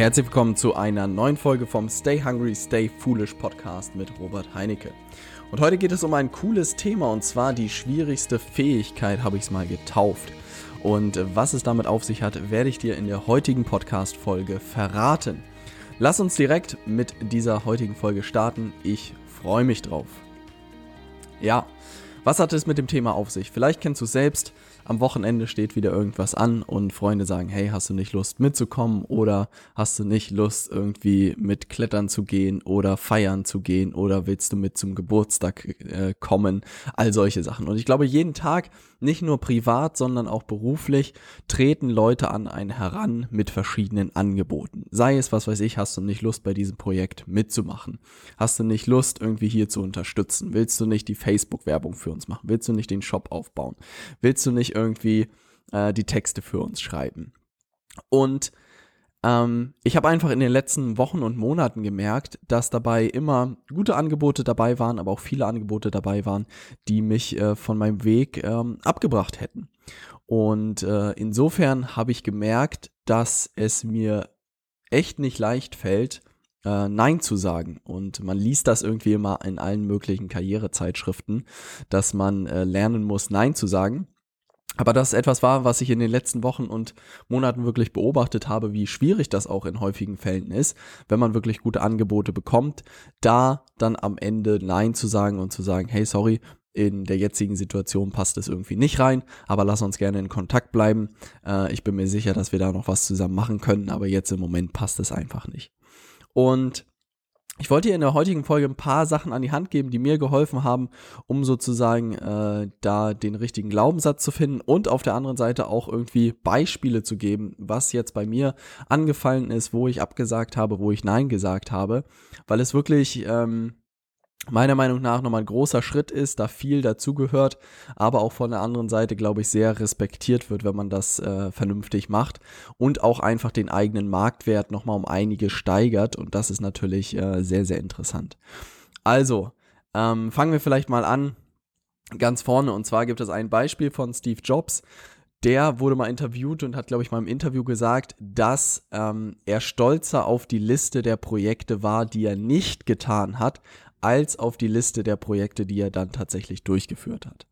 Herzlich willkommen zu einer neuen Folge vom Stay Hungry, Stay Foolish Podcast mit Robert Heinecke. Und heute geht es um ein cooles Thema und zwar die schwierigste Fähigkeit habe ich es mal getauft. Und was es damit auf sich hat, werde ich dir in der heutigen Podcast-Folge verraten. Lass uns direkt mit dieser heutigen Folge starten. Ich freue mich drauf. Ja, was hat es mit dem Thema auf sich? Vielleicht kennst du es selbst am Wochenende steht wieder irgendwas an und Freunde sagen, hey, hast du nicht Lust mitzukommen oder hast du nicht Lust irgendwie mit Klettern zu gehen oder feiern zu gehen oder willst du mit zum Geburtstag äh, kommen? All solche Sachen. Und ich glaube, jeden Tag, nicht nur privat, sondern auch beruflich, treten Leute an einen heran mit verschiedenen Angeboten. Sei es, was weiß ich, hast du nicht Lust bei diesem Projekt mitzumachen? Hast du nicht Lust irgendwie hier zu unterstützen? Willst du nicht die Facebook-Werbung für uns machen? Willst du nicht den Shop aufbauen? Willst du nicht irgendwie äh, die Texte für uns schreiben. Und ähm, ich habe einfach in den letzten Wochen und Monaten gemerkt, dass dabei immer gute Angebote dabei waren, aber auch viele Angebote dabei waren, die mich äh, von meinem Weg ähm, abgebracht hätten. Und äh, insofern habe ich gemerkt, dass es mir echt nicht leicht fällt, äh, Nein zu sagen. Und man liest das irgendwie immer in allen möglichen Karrierezeitschriften, dass man äh, lernen muss, Nein zu sagen. Aber das etwas war, was ich in den letzten Wochen und Monaten wirklich beobachtet habe, wie schwierig das auch in häufigen Fällen ist, wenn man wirklich gute Angebote bekommt, da dann am Ende Nein zu sagen und zu sagen, hey, sorry, in der jetzigen Situation passt es irgendwie nicht rein, aber lass uns gerne in Kontakt bleiben. Äh, ich bin mir sicher, dass wir da noch was zusammen machen können, aber jetzt im Moment passt es einfach nicht. Und ich wollte dir in der heutigen Folge ein paar Sachen an die Hand geben, die mir geholfen haben, um sozusagen äh, da den richtigen Glaubenssatz zu finden und auf der anderen Seite auch irgendwie Beispiele zu geben, was jetzt bei mir angefallen ist, wo ich abgesagt habe, wo ich Nein gesagt habe, weil es wirklich ähm, meiner Meinung nach nochmal ein großer Schritt ist, da viel dazugehört, aber auch von der anderen Seite, glaube ich, sehr respektiert wird, wenn man das äh, vernünftig macht und auch einfach den eigenen Marktwert nochmal um einige steigert und das ist natürlich äh, sehr, sehr interessant. Also, ähm, fangen wir vielleicht mal an, ganz vorne und zwar gibt es ein Beispiel von Steve Jobs, der wurde mal interviewt und hat, glaube ich, mal im Interview gesagt, dass ähm, er stolzer auf die Liste der Projekte war, die er nicht getan hat, als auf die Liste der Projekte, die er dann tatsächlich durchgeführt hat.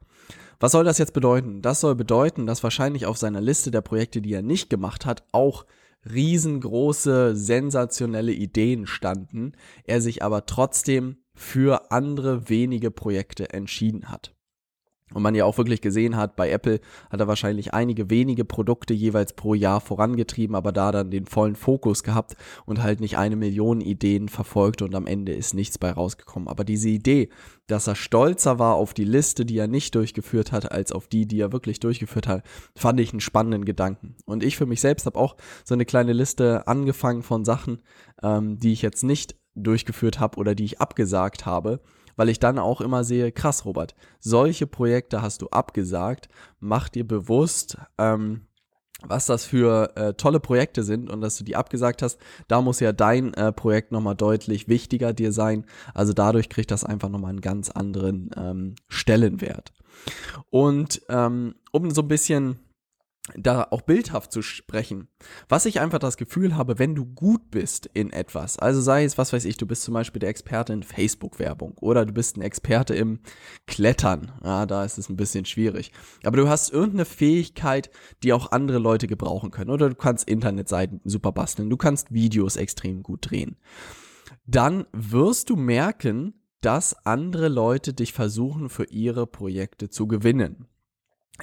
Was soll das jetzt bedeuten? Das soll bedeuten, dass wahrscheinlich auf seiner Liste der Projekte, die er nicht gemacht hat, auch riesengroße, sensationelle Ideen standen, er sich aber trotzdem für andere wenige Projekte entschieden hat. Und man ja auch wirklich gesehen hat, bei Apple hat er wahrscheinlich einige wenige Produkte jeweils pro Jahr vorangetrieben, aber da dann den vollen Fokus gehabt und halt nicht eine Million Ideen verfolgt und am Ende ist nichts bei rausgekommen. Aber diese Idee, dass er stolzer war auf die Liste, die er nicht durchgeführt hat, als auf die, die er wirklich durchgeführt hat, fand ich einen spannenden Gedanken. Und ich für mich selbst habe auch so eine kleine Liste angefangen von Sachen, ähm, die ich jetzt nicht durchgeführt habe oder die ich abgesagt habe weil ich dann auch immer sehe, krass, Robert, solche Projekte hast du abgesagt, mach dir bewusst, ähm, was das für äh, tolle Projekte sind und dass du die abgesagt hast, da muss ja dein äh, Projekt nochmal deutlich wichtiger dir sein. Also dadurch kriegt das einfach nochmal einen ganz anderen ähm, Stellenwert. Und ähm, um so ein bisschen da auch bildhaft zu sprechen. Was ich einfach das Gefühl habe, wenn du gut bist in etwas, also sei es, was weiß ich, du bist zum Beispiel der Experte in Facebook-Werbung oder du bist ein Experte im Klettern, ja, da ist es ein bisschen schwierig. Aber du hast irgendeine Fähigkeit, die auch andere Leute gebrauchen können oder du kannst Internetseiten super basteln, du kannst Videos extrem gut drehen. Dann wirst du merken, dass andere Leute dich versuchen, für ihre Projekte zu gewinnen.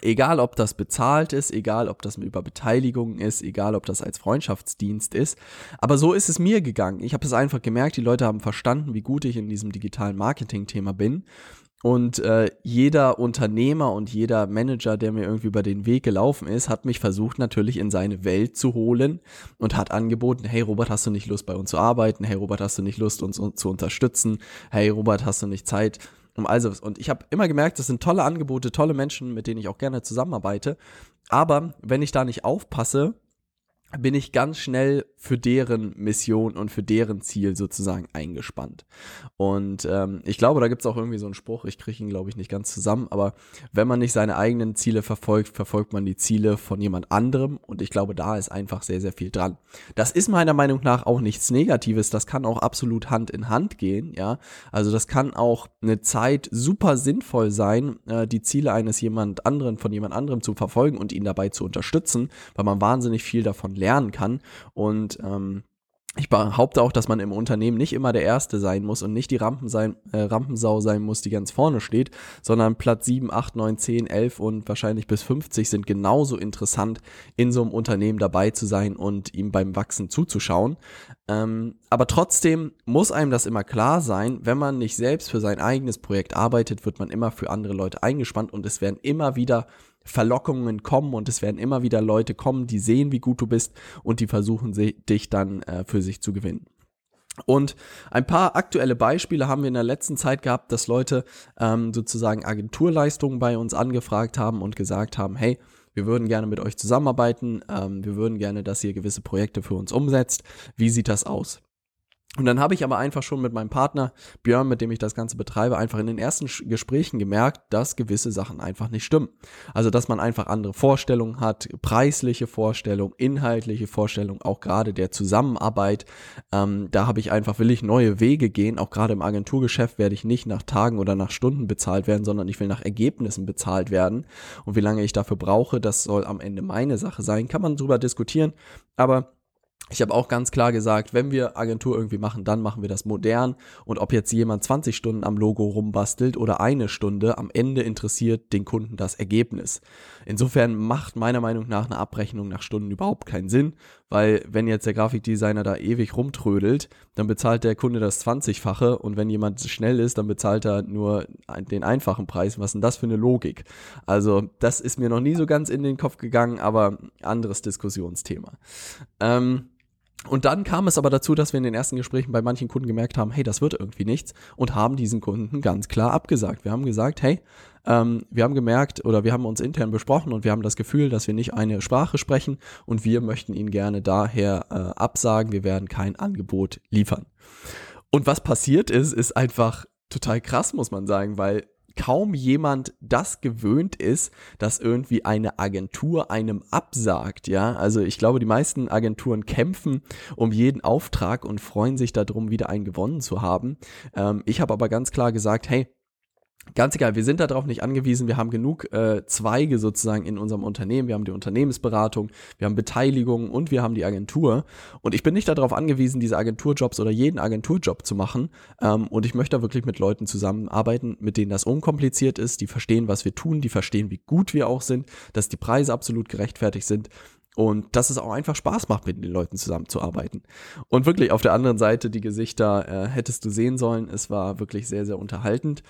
Egal, ob das bezahlt ist, egal, ob das über Beteiligung ist, egal, ob das als Freundschaftsdienst ist. Aber so ist es mir gegangen. Ich habe es einfach gemerkt, die Leute haben verstanden, wie gut ich in diesem digitalen Marketing-Thema bin. Und äh, jeder Unternehmer und jeder Manager, der mir irgendwie über den Weg gelaufen ist, hat mich versucht natürlich in seine Welt zu holen und hat angeboten, hey Robert, hast du nicht Lust bei uns zu arbeiten? Hey Robert, hast du nicht Lust uns zu unterstützen? Hey Robert, hast du nicht Zeit? Um also und ich habe immer gemerkt, das sind tolle Angebote, tolle Menschen, mit denen ich auch gerne zusammenarbeite. Aber wenn ich da nicht aufpasse, bin ich ganz schnell für deren Mission und für deren Ziel sozusagen eingespannt. Und ähm, ich glaube, da gibt es auch irgendwie so einen Spruch, ich kriege ihn, glaube ich, nicht ganz zusammen, aber wenn man nicht seine eigenen Ziele verfolgt, verfolgt man die Ziele von jemand anderem und ich glaube, da ist einfach sehr, sehr viel dran. Das ist meiner Meinung nach auch nichts Negatives, das kann auch absolut Hand in Hand gehen, ja. Also das kann auch eine Zeit super sinnvoll sein, äh, die Ziele eines jemand anderen, von jemand anderem zu verfolgen und ihn dabei zu unterstützen, weil man wahnsinnig viel davon lernen kann und ähm, ich behaupte auch, dass man im Unternehmen nicht immer der Erste sein muss und nicht die Rampen sein, äh, Rampensau sein muss, die ganz vorne steht, sondern Platz 7, 8, 9, 10, 11 und wahrscheinlich bis 50 sind genauso interessant, in so einem Unternehmen dabei zu sein und ihm beim Wachsen zuzuschauen. Ähm, aber trotzdem muss einem das immer klar sein, wenn man nicht selbst für sein eigenes Projekt arbeitet, wird man immer für andere Leute eingespannt und es werden immer wieder Verlockungen kommen und es werden immer wieder Leute kommen, die sehen, wie gut du bist und die versuchen dich dann äh, für sich zu gewinnen. Und ein paar aktuelle Beispiele haben wir in der letzten Zeit gehabt, dass Leute ähm, sozusagen Agenturleistungen bei uns angefragt haben und gesagt haben, hey, wir würden gerne mit euch zusammenarbeiten, ähm, wir würden gerne, dass ihr gewisse Projekte für uns umsetzt. Wie sieht das aus? Und dann habe ich aber einfach schon mit meinem Partner Björn, mit dem ich das Ganze betreibe, einfach in den ersten Gesprächen gemerkt, dass gewisse Sachen einfach nicht stimmen. Also, dass man einfach andere Vorstellungen hat, preisliche Vorstellungen, inhaltliche Vorstellungen, auch gerade der Zusammenarbeit. Ähm, da habe ich einfach, will ich neue Wege gehen. Auch gerade im Agenturgeschäft werde ich nicht nach Tagen oder nach Stunden bezahlt werden, sondern ich will nach Ergebnissen bezahlt werden. Und wie lange ich dafür brauche, das soll am Ende meine Sache sein. Kann man drüber diskutieren. Aber ich habe auch ganz klar gesagt, wenn wir Agentur irgendwie machen, dann machen wir das modern. Und ob jetzt jemand 20 Stunden am Logo rumbastelt oder eine Stunde, am Ende interessiert den Kunden das Ergebnis. Insofern macht meiner Meinung nach eine Abrechnung nach Stunden überhaupt keinen Sinn, weil wenn jetzt der Grafikdesigner da ewig rumtrödelt, dann bezahlt der Kunde das 20-fache und wenn jemand schnell ist, dann bezahlt er nur den einfachen Preis. Was ist denn das für eine Logik? Also das ist mir noch nie so ganz in den Kopf gegangen, aber anderes Diskussionsthema. Ähm, und dann kam es aber dazu, dass wir in den ersten Gesprächen bei manchen Kunden gemerkt haben, hey, das wird irgendwie nichts und haben diesen Kunden ganz klar abgesagt. Wir haben gesagt, hey, ähm, wir haben gemerkt oder wir haben uns intern besprochen und wir haben das Gefühl, dass wir nicht eine Sprache sprechen und wir möchten Ihnen gerne daher äh, absagen, wir werden kein Angebot liefern. Und was passiert ist, ist einfach total krass, muss man sagen, weil kaum jemand das gewöhnt ist, dass irgendwie eine Agentur einem absagt, ja. Also ich glaube, die meisten Agenturen kämpfen um jeden Auftrag und freuen sich darum, wieder einen gewonnen zu haben. Ähm, ich habe aber ganz klar gesagt, hey, Ganz egal, wir sind darauf nicht angewiesen. Wir haben genug äh, Zweige sozusagen in unserem Unternehmen. Wir haben die Unternehmensberatung, wir haben Beteiligung und wir haben die Agentur. Und ich bin nicht darauf angewiesen, diese Agenturjobs oder jeden Agenturjob zu machen. Ähm, und ich möchte da wirklich mit Leuten zusammenarbeiten, mit denen das unkompliziert ist, die verstehen, was wir tun, die verstehen, wie gut wir auch sind, dass die Preise absolut gerechtfertigt sind. Und dass es auch einfach Spaß macht, mit den Leuten zusammenzuarbeiten. Und wirklich auf der anderen Seite, die Gesichter äh, hättest du sehen sollen. Es war wirklich sehr, sehr unterhaltend.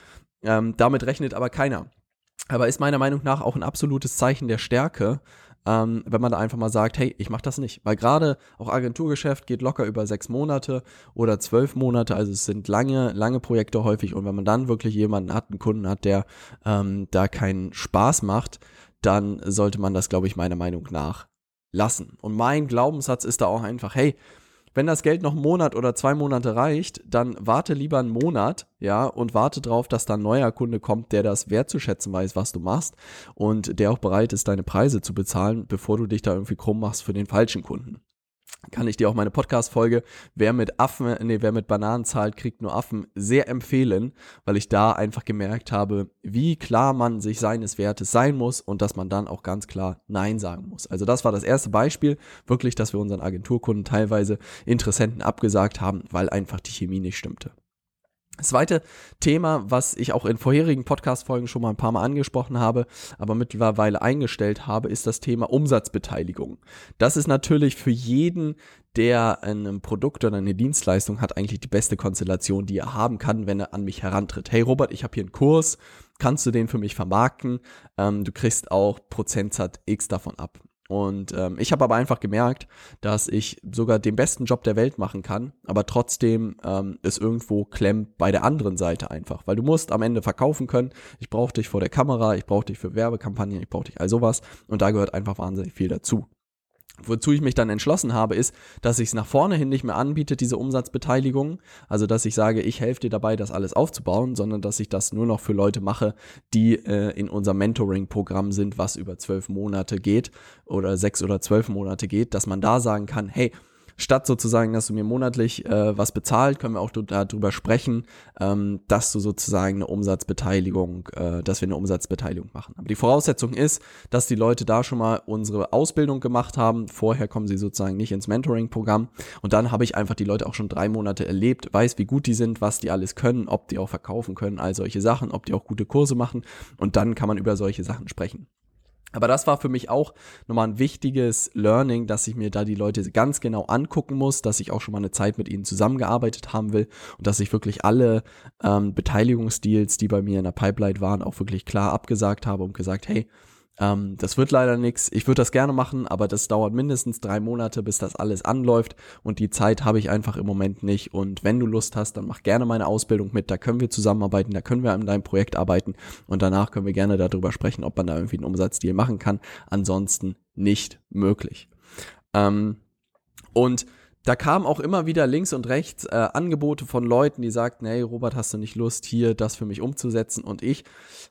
Ähm, damit rechnet aber keiner. Aber ist meiner Meinung nach auch ein absolutes Zeichen der Stärke, ähm, wenn man da einfach mal sagt, hey, ich mache das nicht. Weil gerade auch Agenturgeschäft geht locker über sechs Monate oder zwölf Monate, also es sind lange, lange Projekte häufig. Und wenn man dann wirklich jemanden hat, einen Kunden hat, der ähm, da keinen Spaß macht, dann sollte man das, glaube ich, meiner Meinung nach lassen. Und mein Glaubenssatz ist da auch einfach, hey, wenn das Geld noch einen Monat oder zwei Monate reicht, dann warte lieber einen Monat, ja, und warte drauf, dass da ein neuer Kunde kommt, der das wertzuschätzen weiß, was du machst und der auch bereit ist, deine Preise zu bezahlen, bevor du dich da irgendwie krumm machst für den falschen Kunden kann ich dir auch meine Podcast-Folge, wer mit Affen, nee, wer mit Bananen zahlt, kriegt nur Affen, sehr empfehlen, weil ich da einfach gemerkt habe, wie klar man sich seines Wertes sein muss und dass man dann auch ganz klar Nein sagen muss. Also das war das erste Beispiel, wirklich, dass wir unseren Agenturkunden teilweise Interessenten abgesagt haben, weil einfach die Chemie nicht stimmte. Das zweite Thema, was ich auch in vorherigen Podcast-Folgen schon mal ein paar Mal angesprochen habe, aber mittlerweile eingestellt habe, ist das Thema Umsatzbeteiligung. Das ist natürlich für jeden, der ein Produkt oder eine Dienstleistung hat, eigentlich die beste Konstellation, die er haben kann, wenn er an mich herantritt. Hey Robert, ich habe hier einen Kurs, kannst du den für mich vermarkten? Ähm, du kriegst auch Prozentsatz X davon ab. Und ähm, ich habe aber einfach gemerkt, dass ich sogar den besten Job der Welt machen kann, aber trotzdem ähm, es irgendwo klemmt bei der anderen Seite einfach. Weil du musst am Ende verkaufen können. Ich brauche dich vor der Kamera, ich brauche dich für Werbekampagnen, ich brauche dich all sowas. Und da gehört einfach wahnsinnig viel dazu. Wozu ich mich dann entschlossen habe, ist, dass ich es nach vorne hin nicht mehr anbiete, diese Umsatzbeteiligung. Also, dass ich sage, ich helfe dir dabei, das alles aufzubauen, sondern dass ich das nur noch für Leute mache, die äh, in unserem Mentoring-Programm sind, was über zwölf Monate geht oder sechs oder zwölf Monate geht, dass man da sagen kann, hey, statt sozusagen, dass du mir monatlich äh, was bezahlt, können wir auch darüber sprechen, ähm, dass du sozusagen eine Umsatzbeteiligung, äh, dass wir eine Umsatzbeteiligung machen. Aber die Voraussetzung ist, dass die Leute da schon mal unsere Ausbildung gemacht haben. Vorher kommen sie sozusagen nicht ins Mentoring-Programm. Und dann habe ich einfach die Leute auch schon drei Monate erlebt, weiß, wie gut die sind, was die alles können, ob die auch verkaufen können, all solche Sachen, ob die auch gute Kurse machen. Und dann kann man über solche Sachen sprechen. Aber das war für mich auch nochmal ein wichtiges Learning, dass ich mir da die Leute ganz genau angucken muss, dass ich auch schon mal eine Zeit mit ihnen zusammengearbeitet haben will und dass ich wirklich alle ähm, Beteiligungsdeals, die bei mir in der Pipeline waren, auch wirklich klar abgesagt habe und gesagt, hey, ähm, das wird leider nichts. Ich würde das gerne machen, aber das dauert mindestens drei Monate, bis das alles anläuft. Und die Zeit habe ich einfach im Moment nicht. Und wenn du Lust hast, dann mach gerne meine Ausbildung mit. Da können wir zusammenarbeiten, da können wir an deinem Projekt arbeiten. Und danach können wir gerne darüber sprechen, ob man da irgendwie einen Umsatzdeal machen kann. Ansonsten nicht möglich. Ähm, und da kamen auch immer wieder links und rechts äh, Angebote von Leuten, die sagten, hey Robert, hast du nicht Lust, hier das für mich umzusetzen? Und ich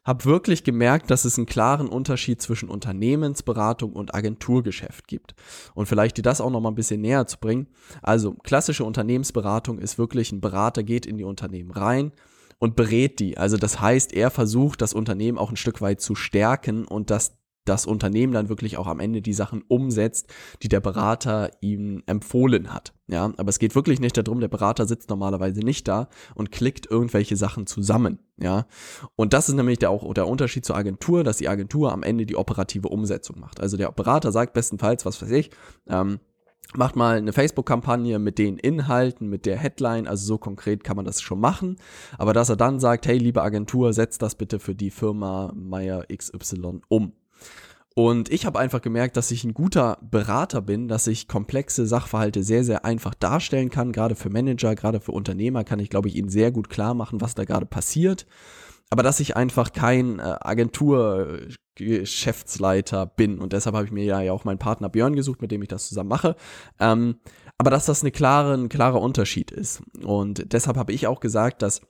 habe wirklich gemerkt, dass es einen klaren Unterschied zwischen Unternehmensberatung und Agenturgeschäft gibt. Und vielleicht dir das auch noch mal ein bisschen näher zu bringen. Also klassische Unternehmensberatung ist wirklich ein Berater geht in die Unternehmen rein, und berät die. Also das heißt, er versucht, das Unternehmen auch ein Stück weit zu stärken und das das Unternehmen dann wirklich auch am Ende die Sachen umsetzt, die der Berater ihm empfohlen hat. Ja, aber es geht wirklich nicht darum, der Berater sitzt normalerweise nicht da und klickt irgendwelche Sachen zusammen. Ja, und das ist nämlich der, auch der Unterschied zur Agentur, dass die Agentur am Ende die operative Umsetzung macht. Also der Berater sagt bestenfalls, was weiß ich, ähm, macht mal eine Facebook-Kampagne mit den Inhalten, mit der Headline, also so konkret kann man das schon machen. Aber dass er dann sagt, hey, liebe Agentur, setzt das bitte für die Firma Meyer XY um. Und ich habe einfach gemerkt, dass ich ein guter Berater bin, dass ich komplexe Sachverhalte sehr, sehr einfach darstellen kann. Gerade für Manager, gerade für Unternehmer kann ich, glaube ich, ihnen sehr gut klar machen, was da gerade passiert. Aber dass ich einfach kein äh, Agenturgeschäftsleiter bin. Und deshalb habe ich mir ja auch meinen Partner Björn gesucht, mit dem ich das zusammen mache. Ähm, aber dass das eine klare, ein klarer Unterschied ist. Und deshalb habe ich auch gesagt, dass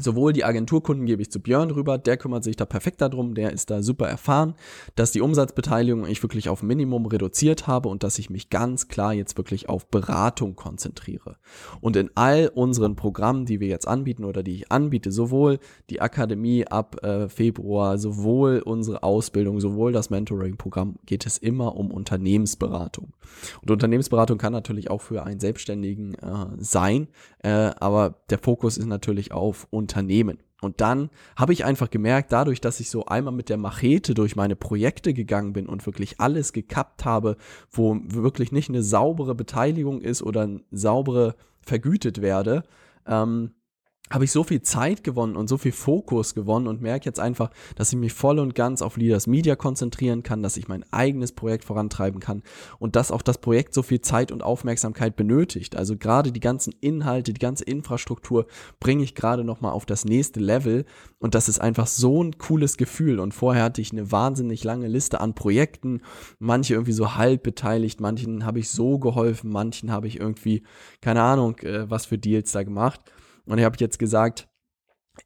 Sowohl die Agenturkunden gebe ich zu Björn rüber, der kümmert sich da perfekt darum, der ist da super erfahren, dass die Umsatzbeteiligung ich wirklich auf Minimum reduziert habe und dass ich mich ganz klar jetzt wirklich auf Beratung konzentriere. Und in all unseren Programmen, die wir jetzt anbieten oder die ich anbiete, sowohl die Akademie ab äh, Februar, sowohl unsere Ausbildung, sowohl das Mentoring-Programm, geht es immer um Unternehmensberatung. Und Unternehmensberatung kann natürlich auch für einen Selbstständigen äh, sein, äh, aber der Fokus ist natürlich auf Unternehmensberatung. Unternehmen. Und dann habe ich einfach gemerkt, dadurch, dass ich so einmal mit der Machete durch meine Projekte gegangen bin und wirklich alles gekappt habe, wo wirklich nicht eine saubere Beteiligung ist oder saubere vergütet werde, ähm, habe ich so viel Zeit gewonnen und so viel Fokus gewonnen und merke jetzt einfach, dass ich mich voll und ganz auf Leaders Media konzentrieren kann, dass ich mein eigenes Projekt vorantreiben kann und dass auch das Projekt so viel Zeit und Aufmerksamkeit benötigt. Also gerade die ganzen Inhalte, die ganze Infrastruktur bringe ich gerade noch mal auf das nächste Level und das ist einfach so ein cooles Gefühl und vorher hatte ich eine wahnsinnig lange Liste an Projekten, manche irgendwie so halb beteiligt, manchen habe ich so geholfen, manchen habe ich irgendwie keine Ahnung, äh, was für Deals da gemacht. Und ich habe jetzt gesagt,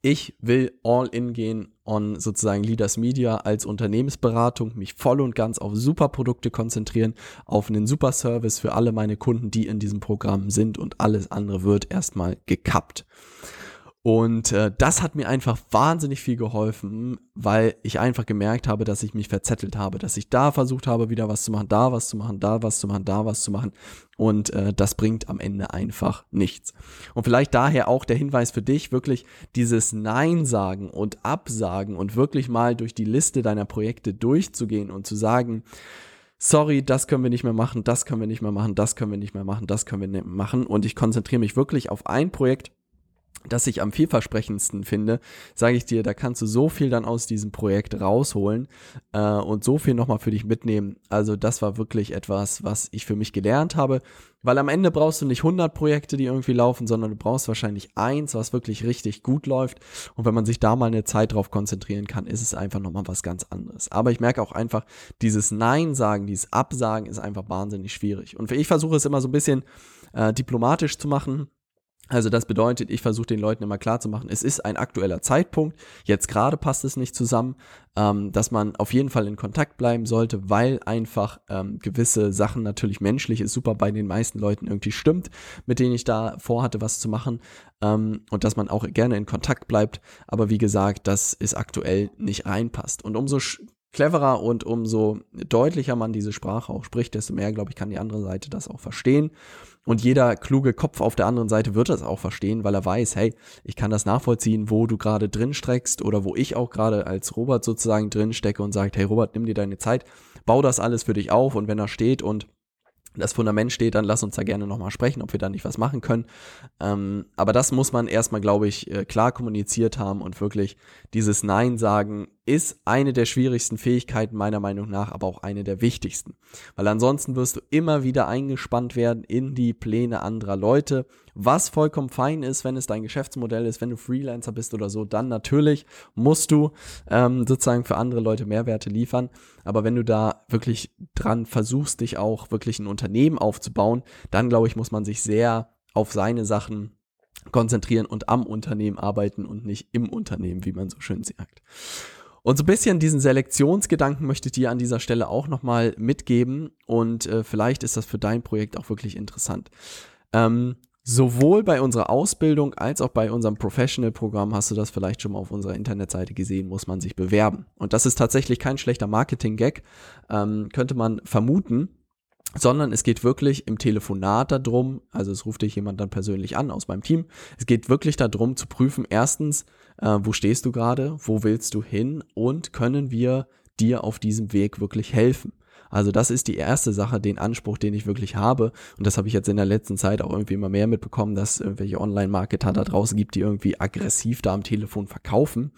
ich will all in gehen on sozusagen Leaders Media als Unternehmensberatung, mich voll und ganz auf super Produkte konzentrieren, auf einen super Service für alle meine Kunden, die in diesem Programm sind und alles andere wird erstmal gekappt. Und äh, das hat mir einfach wahnsinnig viel geholfen, weil ich einfach gemerkt habe, dass ich mich verzettelt habe, dass ich da versucht habe, wieder was zu machen, da was zu machen, da was zu machen, da was zu machen. Und äh, das bringt am Ende einfach nichts. Und vielleicht daher auch der Hinweis für dich, wirklich dieses Nein sagen und Absagen und wirklich mal durch die Liste deiner Projekte durchzugehen und zu sagen, sorry, das können wir nicht mehr machen, das können wir nicht mehr machen, das können wir nicht mehr machen, das können wir nicht mehr machen. Und ich konzentriere mich wirklich auf ein Projekt das ich am vielversprechendsten finde, sage ich dir, da kannst du so viel dann aus diesem Projekt rausholen äh, und so viel nochmal für dich mitnehmen. Also das war wirklich etwas, was ich für mich gelernt habe, weil am Ende brauchst du nicht 100 Projekte, die irgendwie laufen, sondern du brauchst wahrscheinlich eins, was wirklich richtig gut läuft. Und wenn man sich da mal eine Zeit drauf konzentrieren kann, ist es einfach nochmal was ganz anderes. Aber ich merke auch einfach, dieses Nein sagen, dieses Absagen ist einfach wahnsinnig schwierig. Und ich versuche es immer so ein bisschen äh, diplomatisch zu machen also das bedeutet, ich versuche den Leuten immer klar zu machen, es ist ein aktueller Zeitpunkt, jetzt gerade passt es nicht zusammen, ähm, dass man auf jeden Fall in Kontakt bleiben sollte, weil einfach ähm, gewisse Sachen natürlich menschlich ist super bei den meisten Leuten irgendwie stimmt, mit denen ich da vorhatte, was zu machen ähm, und dass man auch gerne in Kontakt bleibt, aber wie gesagt, dass es aktuell nicht reinpasst. Und umso cleverer und umso deutlicher man diese Sprache auch spricht, desto mehr, glaube ich, kann die andere Seite das auch verstehen. Und jeder kluge Kopf auf der anderen Seite wird das auch verstehen, weil er weiß, hey, ich kann das nachvollziehen, wo du gerade drin streckst oder wo ich auch gerade als Robert sozusagen drin stecke und sagt, hey Robert, nimm dir deine Zeit, bau das alles für dich auf und wenn er steht und das Fundament steht, dann lass uns da gerne nochmal sprechen, ob wir da nicht was machen können. Ähm, aber das muss man erstmal, glaube ich, äh, klar kommuniziert haben und wirklich dieses Nein sagen ist eine der schwierigsten Fähigkeiten meiner Meinung nach, aber auch eine der wichtigsten. Weil ansonsten wirst du immer wieder eingespannt werden in die Pläne anderer Leute, was vollkommen fein ist, wenn es dein Geschäftsmodell ist, wenn du Freelancer bist oder so, dann natürlich musst du ähm, sozusagen für andere Leute Mehrwerte liefern. Aber wenn du da wirklich dran versuchst, dich auch wirklich ein Unternehmen aufzubauen, dann glaube ich, muss man sich sehr auf seine Sachen konzentrieren und am Unternehmen arbeiten und nicht im Unternehmen, wie man so schön sagt. Und so ein bisschen diesen Selektionsgedanken möchte ich dir an dieser Stelle auch nochmal mitgeben und äh, vielleicht ist das für dein Projekt auch wirklich interessant. Ähm, sowohl bei unserer Ausbildung als auch bei unserem Professional-Programm hast du das vielleicht schon mal auf unserer Internetseite gesehen, muss man sich bewerben. Und das ist tatsächlich kein schlechter Marketing-Gag, ähm, könnte man vermuten sondern es geht wirklich im Telefonat darum, also es ruft dich jemand dann persönlich an aus meinem Team, es geht wirklich darum zu prüfen, erstens, äh, wo stehst du gerade, wo willst du hin und können wir dir auf diesem Weg wirklich helfen. Also das ist die erste Sache, den Anspruch, den ich wirklich habe. Und das habe ich jetzt in der letzten Zeit auch irgendwie immer mehr mitbekommen, dass es irgendwelche Online-Marketer da draußen gibt, die irgendwie aggressiv da am Telefon verkaufen.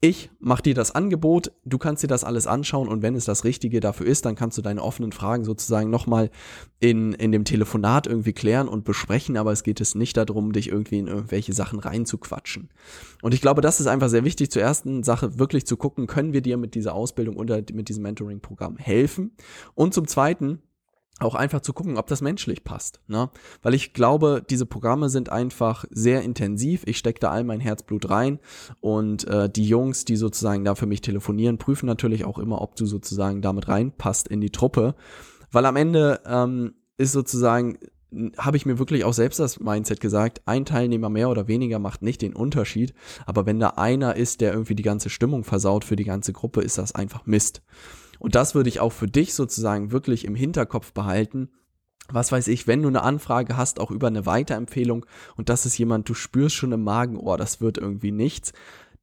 Ich mache dir das Angebot, du kannst dir das alles anschauen und wenn es das Richtige dafür ist, dann kannst du deine offenen Fragen sozusagen nochmal in, in dem Telefonat irgendwie klären und besprechen, aber es geht es nicht darum, dich irgendwie in irgendwelche Sachen reinzuquatschen. Und ich glaube, das ist einfach sehr wichtig, zur ersten Sache wirklich zu gucken, können wir dir mit dieser Ausbildung oder mit diesem Mentoring-Programm helfen? Und zum Zweiten, auch einfach zu gucken, ob das menschlich passt. Ne? Weil ich glaube, diese Programme sind einfach sehr intensiv. Ich stecke da all mein Herzblut rein und äh, die Jungs, die sozusagen da für mich telefonieren, prüfen natürlich auch immer, ob du sozusagen damit reinpasst in die Truppe. Weil am Ende ähm, ist sozusagen habe ich mir wirklich auch selbst das Mindset gesagt, ein Teilnehmer mehr oder weniger macht nicht den Unterschied, aber wenn da einer ist, der irgendwie die ganze Stimmung versaut für die ganze Gruppe, ist das einfach Mist. Und das würde ich auch für dich sozusagen wirklich im Hinterkopf behalten. Was weiß ich, wenn du eine Anfrage hast, auch über eine Weiterempfehlung und das ist jemand, du spürst schon im Magen, oh, das wird irgendwie nichts,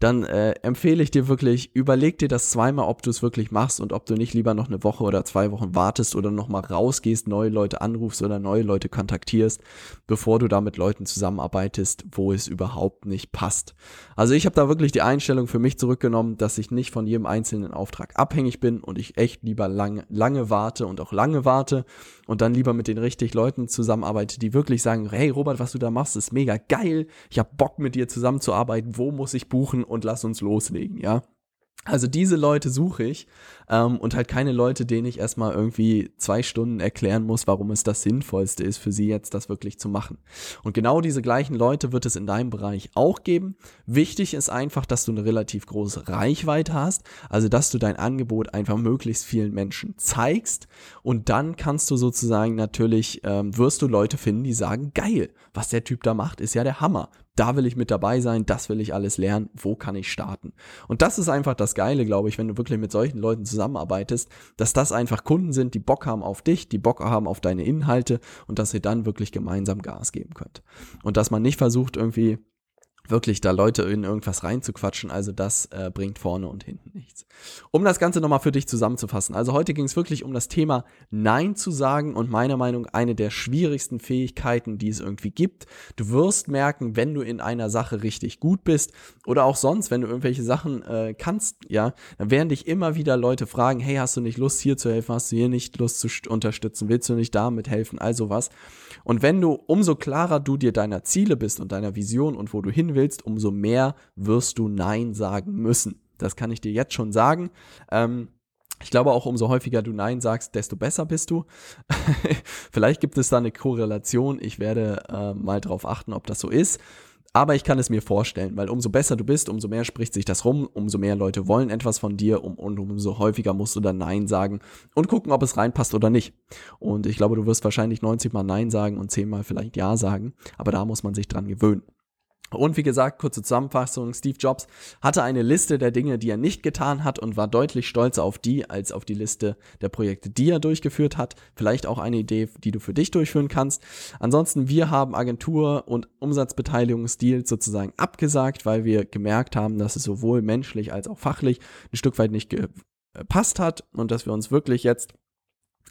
dann äh, empfehle ich dir wirklich, überleg dir das zweimal, ob du es wirklich machst und ob du nicht lieber noch eine Woche oder zwei Wochen wartest oder nochmal rausgehst, neue Leute anrufst oder neue Leute kontaktierst, bevor du da mit Leuten zusammenarbeitest, wo es überhaupt nicht passt. Also ich habe da wirklich die Einstellung für mich zurückgenommen, dass ich nicht von jedem einzelnen Auftrag abhängig bin und ich echt lieber lang, lange warte und auch lange warte und dann lieber mit den richtig Leuten zusammenarbeite, die wirklich sagen, hey Robert, was du da machst, ist mega geil, ich habe Bock mit dir zusammenzuarbeiten, wo muss ich buchen? Und lass uns loslegen, ja. Also diese Leute suche ich ähm, und halt keine Leute, denen ich erstmal irgendwie zwei Stunden erklären muss, warum es das Sinnvollste ist für sie jetzt, das wirklich zu machen. Und genau diese gleichen Leute wird es in deinem Bereich auch geben. Wichtig ist einfach, dass du eine relativ große Reichweite hast, also dass du dein Angebot einfach möglichst vielen Menschen zeigst und dann kannst du sozusagen natürlich, ähm, wirst du Leute finden, die sagen, geil, was der Typ da macht, ist ja der Hammer da will ich mit dabei sein, das will ich alles lernen, wo kann ich starten? Und das ist einfach das Geile, glaube ich, wenn du wirklich mit solchen Leuten zusammenarbeitest, dass das einfach Kunden sind, die Bock haben auf dich, die Bock haben auf deine Inhalte und dass ihr dann wirklich gemeinsam Gas geben könnt. Und dass man nicht versucht, irgendwie wirklich da Leute in irgendwas reinzuquatschen. Also das äh, bringt vorne und hinten nichts. Um das Ganze nochmal für dich zusammenzufassen. Also heute ging es wirklich um das Thema Nein zu sagen und meiner Meinung eine der schwierigsten Fähigkeiten, die es irgendwie gibt. Du wirst merken, wenn du in einer Sache richtig gut bist oder auch sonst, wenn du irgendwelche Sachen äh, kannst, ja, dann werden dich immer wieder Leute fragen, hey, hast du nicht Lust hier zu helfen? Hast du hier nicht Lust zu unterstützen? Willst du nicht damit helfen? Also was. Und wenn du, umso klarer du dir deiner Ziele bist und deiner Vision und wo du hin willst, umso mehr wirst du Nein sagen müssen. Das kann ich dir jetzt schon sagen. Ähm, ich glaube auch, umso häufiger du Nein sagst, desto besser bist du. Vielleicht gibt es da eine Korrelation. Ich werde äh, mal drauf achten, ob das so ist. Aber ich kann es mir vorstellen, weil umso besser du bist, umso mehr spricht sich das rum, umso mehr Leute wollen etwas von dir und umso häufiger musst du dann Nein sagen und gucken, ob es reinpasst oder nicht. Und ich glaube, du wirst wahrscheinlich 90 Mal Nein sagen und 10 Mal vielleicht Ja sagen, aber da muss man sich dran gewöhnen. Und wie gesagt, kurze Zusammenfassung, Steve Jobs hatte eine Liste der Dinge, die er nicht getan hat und war deutlich stolzer auf die als auf die Liste der Projekte, die er durchgeführt hat. Vielleicht auch eine Idee, die du für dich durchführen kannst. Ansonsten, wir haben Agentur und Umsatzbeteiligungsdeals sozusagen abgesagt, weil wir gemerkt haben, dass es sowohl menschlich als auch fachlich ein Stück weit nicht gepasst hat und dass wir uns wirklich jetzt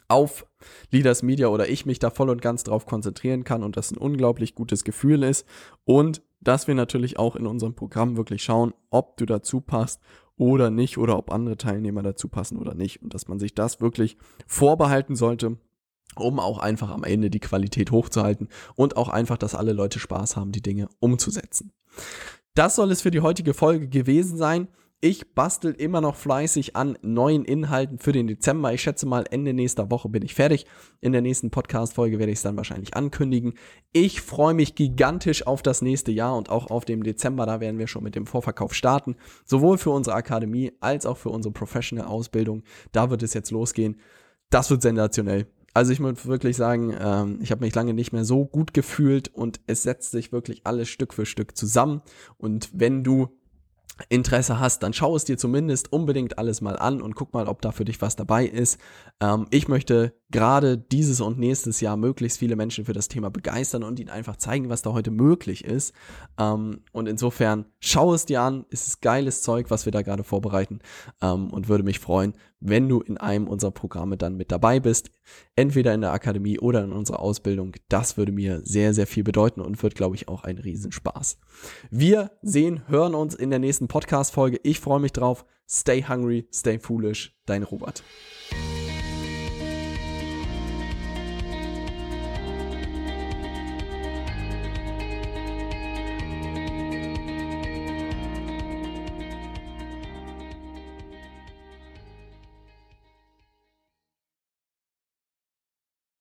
auf Leaders Media oder ich mich da voll und ganz drauf konzentrieren kann und das ein unglaublich gutes Gefühl ist und dass wir natürlich auch in unserem Programm wirklich schauen, ob du dazu passt oder nicht oder ob andere Teilnehmer dazu passen oder nicht und dass man sich das wirklich vorbehalten sollte, um auch einfach am Ende die Qualität hochzuhalten und auch einfach, dass alle Leute Spaß haben, die Dinge umzusetzen. Das soll es für die heutige Folge gewesen sein. Ich bastel immer noch fleißig an neuen Inhalten für den Dezember. Ich schätze mal, Ende nächster Woche bin ich fertig. In der nächsten Podcast-Folge werde ich es dann wahrscheinlich ankündigen. Ich freue mich gigantisch auf das nächste Jahr und auch auf den Dezember. Da werden wir schon mit dem Vorverkauf starten. Sowohl für unsere Akademie als auch für unsere Professional-Ausbildung. Da wird es jetzt losgehen. Das wird sensationell. Also ich muss wirklich sagen, ähm, ich habe mich lange nicht mehr so gut gefühlt und es setzt sich wirklich alles Stück für Stück zusammen. Und wenn du Interesse hast, dann schau es dir zumindest unbedingt alles mal an und guck mal, ob da für dich was dabei ist. Ähm, ich möchte gerade dieses und nächstes Jahr möglichst viele Menschen für das Thema begeistern und ihnen einfach zeigen, was da heute möglich ist. Ähm, und insofern schau es dir an. Es ist geiles Zeug, was wir da gerade vorbereiten ähm, und würde mich freuen, wenn du in einem unserer Programme dann mit dabei bist. Entweder in der Akademie oder in unserer Ausbildung. Das würde mir sehr, sehr viel bedeuten und wird, glaube ich, auch ein Riesenspaß. Wir sehen, hören uns in der nächsten Podcast-Folge. Ich freue mich drauf. Stay hungry, stay foolish. Dein Robert.